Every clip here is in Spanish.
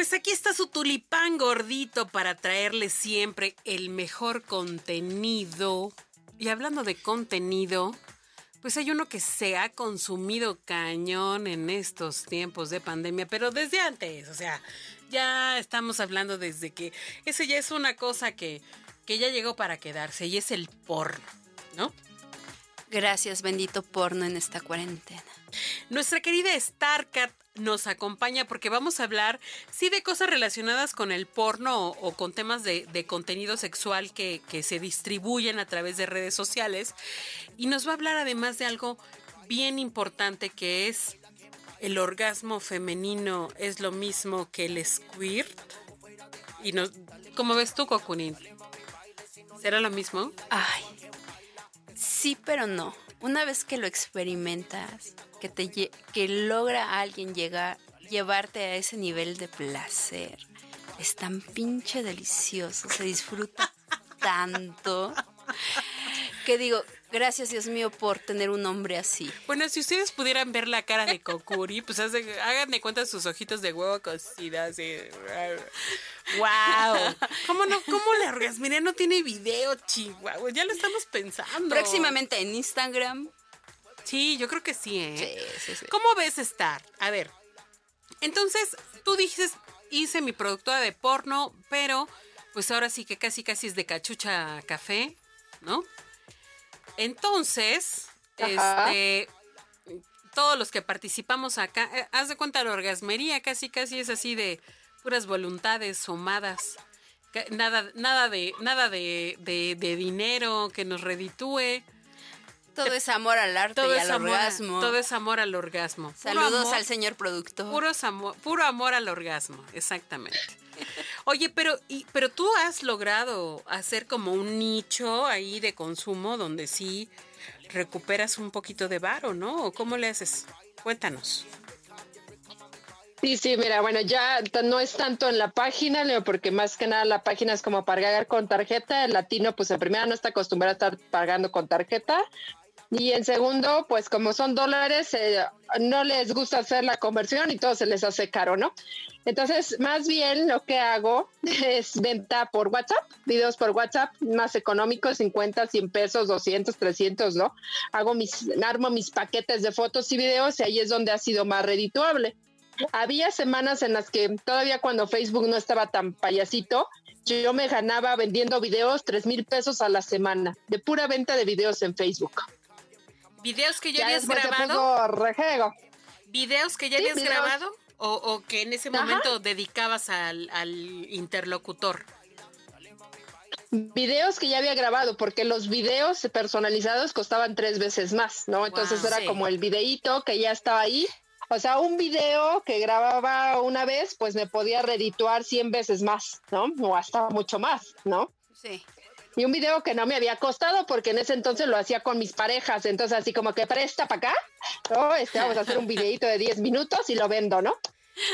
Pues aquí está su tulipán gordito para traerle siempre el mejor contenido. Y hablando de contenido, pues hay uno que se ha consumido cañón en estos tiempos de pandemia, pero desde antes, o sea, ya estamos hablando desde que eso ya es una cosa que, que ya llegó para quedarse y es el porno, ¿no? Gracias, bendito porno en esta cuarentena. Nuestra querida Starcat nos acompaña porque vamos a hablar, sí, de cosas relacionadas con el porno o, con temas de, contenido sexual que, se distribuyen a través de redes sociales. Y nos va a hablar además de algo bien importante que es el orgasmo femenino es lo mismo que el squirt. Y nos, ¿Cómo ves tú, Cocunín? ¿Será lo mismo? Ay, sí, pero no. Una vez que lo experimentas, que te que logra a alguien llegar llevarte a ese nivel de placer, es tan pinche delicioso, se disfruta tanto que digo, gracias Dios mío por tener un hombre así. Bueno, si ustedes pudieran ver la cara de Kokuri, pues hagan de cuenta sus ojitos de huevo cocidas. ¡Wow! ¿Cómo no? ¿Cómo la orgasmería no tiene video, chihuahua? Ya lo estamos pensando. Próximamente en Instagram. Sí, yo creo que sí, ¿eh? Sí, sí, sí. ¿Cómo ves estar? A ver. Entonces, tú dices, hice mi productora de porno, pero pues ahora sí que casi casi es de cachucha café, ¿no? Entonces, Ajá. este todos los que participamos acá, eh, haz de cuenta la orgasmería, casi casi es así de puras voluntades somadas. Nada, nada de, nada de, de, de dinero que nos reditúe. Todo es amor al arte todo y es al amor, orgasmo. Todo es amor al orgasmo. Saludos amor, al señor productor. Puro amor, puro amor al orgasmo, exactamente. Oye, pero, y, pero tú has logrado hacer como un nicho ahí de consumo donde sí recuperas un poquito de varo, ¿no? ¿O cómo le haces? Cuéntanos. Sí, sí, mira, bueno, ya no es tanto en la página, porque más que nada la página es como pagar con tarjeta. El latino, pues en primera no está acostumbrado a estar pagando con tarjeta. Y en segundo, pues como son dólares, eh, no les gusta hacer la conversión y todo se les hace caro, ¿no? Entonces, más bien lo que hago es venta por WhatsApp, videos por WhatsApp, más económicos, 50, 100 pesos, 200, 300, ¿no? Hago mis, armo mis paquetes de fotos y videos y ahí es donde ha sido más redituable. Había semanas en las que todavía cuando Facebook no estaba tan payasito, yo me ganaba vendiendo videos 3 mil pesos a la semana, de pura venta de videos en Facebook. ¿Videos que ya, ya habías grabado? ¿Videos que ya sí, habías videos. grabado? O, o, que en ese momento dedicabas al, al interlocutor? videos que ya había grabado, porque los videos personalizados costaban tres veces más, ¿no? Entonces wow, era sí. como el videíto que ya estaba ahí. O sea, un video que grababa una vez, pues me podía redituar 100 veces más, ¿no? O hasta mucho más, ¿no? Sí. Y un video que no me había costado porque en ese entonces lo hacía con mis parejas, entonces así como que presta para acá, ¿no? Este, vamos a hacer un videito de 10 minutos y lo vendo, ¿no?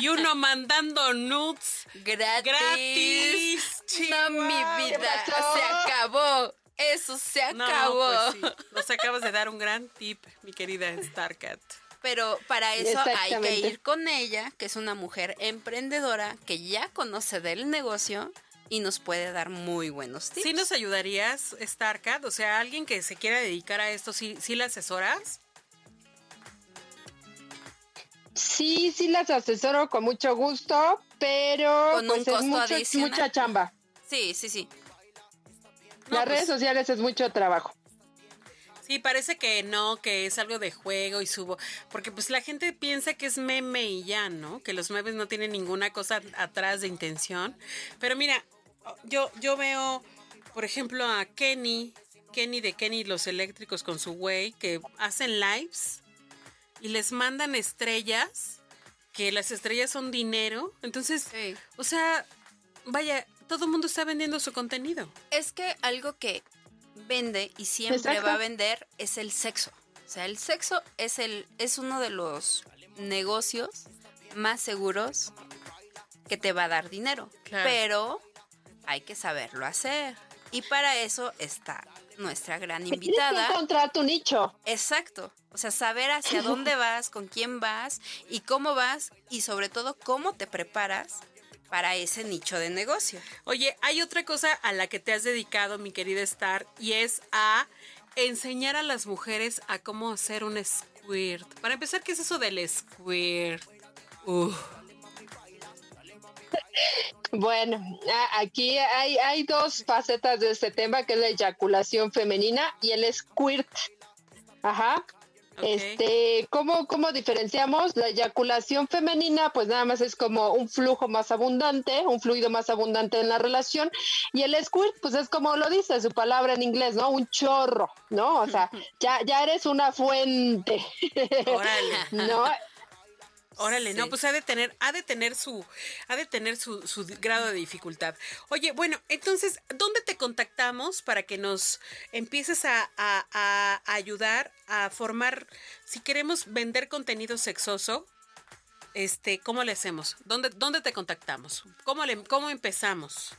Y uno mandando nudes gratis. gratis. No, mi vida, se acabó. Eso se acabó. No, pues sí. Nos acabas de dar un gran tip, mi querida Starcat. Pero para eso hay que ir con ella, que es una mujer emprendedora que ya conoce del negocio y nos puede dar muy buenos tips. ¿Sí nos ayudarías, Starcat? O sea, alguien que se quiera dedicar a esto, ¿sí, sí la asesoras? Sí, sí las asesoro con mucho gusto, pero con pues un costo es mucho, adicional. mucha chamba. Sí, sí, sí. No, Las pues, redes sociales es mucho trabajo. Sí, parece que no, que es algo de juego y subo, porque pues la gente piensa que es meme y ya, ¿no? Que los memes no tienen ninguna cosa atrás de intención. Pero mira, yo, yo veo, por ejemplo, a Kenny, Kenny de Kenny los eléctricos con su güey, que hacen lives y les mandan estrellas, que las estrellas son dinero. Entonces, Sí. o sea, vaya, todo el mundo está vendiendo su contenido. Es que algo que vende y siempre Exacto. va a vender es el sexo. O sea, el sexo es el es uno de los negocios más seguros que te va a dar dinero. Claro. Pero hay que saberlo hacer. Y para eso está nuestra gran Tienes que invitada. encontrar tu nicho. Exacto. O sea, saber hacia dónde vas, con quién vas y cómo vas y sobre todo cómo te preparas para ese nicho de negocio. Oye, hay otra cosa a la que te has dedicado, mi querida Star, y es a enseñar a las mujeres a cómo hacer un squirt. Para empezar, ¿qué es eso del squirt? Uf. Bueno, aquí hay, hay dos facetas de este tema, que es la eyaculación femenina y el squirt. Ajá. Este, ¿cómo, ¿cómo diferenciamos? La eyaculación femenina, pues nada más es como un flujo más abundante, un fluido más abundante en la relación. Y el squirt, pues es como lo dice su palabra en inglés, ¿no? Un chorro, ¿no? O sea, ya, ya eres una fuente, Órale. ¿no? Órale, no, pues ha de tener, ha de tener su, ha de tener su, su grado de dificultad. Oye, bueno, entonces, ¿dónde te contactamos para que nos empieces a, a- a ayudar a formar, si queremos vender contenido sexoso, este, ¿cómo le hacemos? ¿Dónde, dónde te contactamos? ¿Cómo le, cómo empezamos?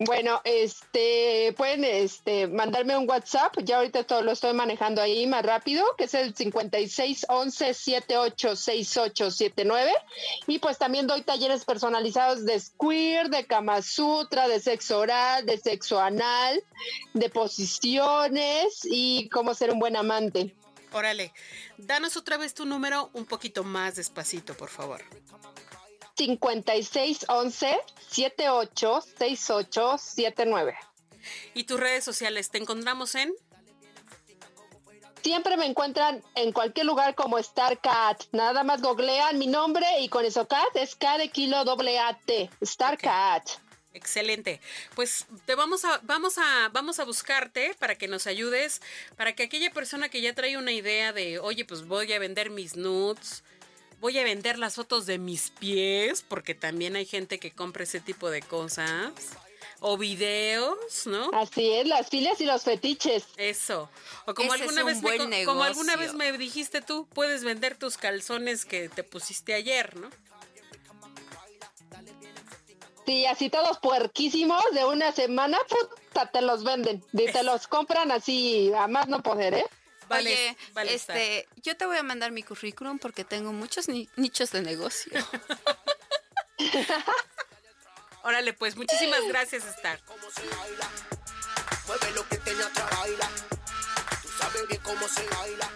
Bueno, este, pueden este, mandarme un WhatsApp, ya ahorita todo lo estoy manejando ahí más rápido, que es el 5611-786879. Y pues también doy talleres personalizados de squir, de Kama Sutra, de sexo oral, de sexo anal, de posiciones y cómo ser un buen amante. Órale, danos otra vez tu número un poquito más despacito, por favor. 5611-786879. Y tus redes sociales, ¿te encontramos en? Siempre me encuentran en cualquier lugar como StarCat. Nada más googlean mi nombre y con eso Cat es K de kilo doble A T. StarCat. Excelente. Pues te vamos a, vamos a, vamos a buscarte para que nos ayudes, para que aquella persona que ya trae una idea de, oye, pues voy a vender mis nudes, voy a vender las fotos de mis pies, porque también hay gente que compra ese tipo de cosas, o videos, ¿no? Así es, las filias y los fetiches. Eso. O como Ese alguna un vez me como alguna vez me dijiste tú, puedes vender tus calzones que te pusiste ayer, ¿no? Sí, así todos puerquísimos de una semana, puta, te los venden. Y te los compran así, a más no poder, ¿eh? Vale, Oye, vale estar. este, yo te voy a mandar mi currículum porque tengo muchos ni- nichos de negocio. Órale, pues muchísimas gracias, Star. cómo se baila. Mueve lo que atrás, baila. Tú sabes bien cómo se baila.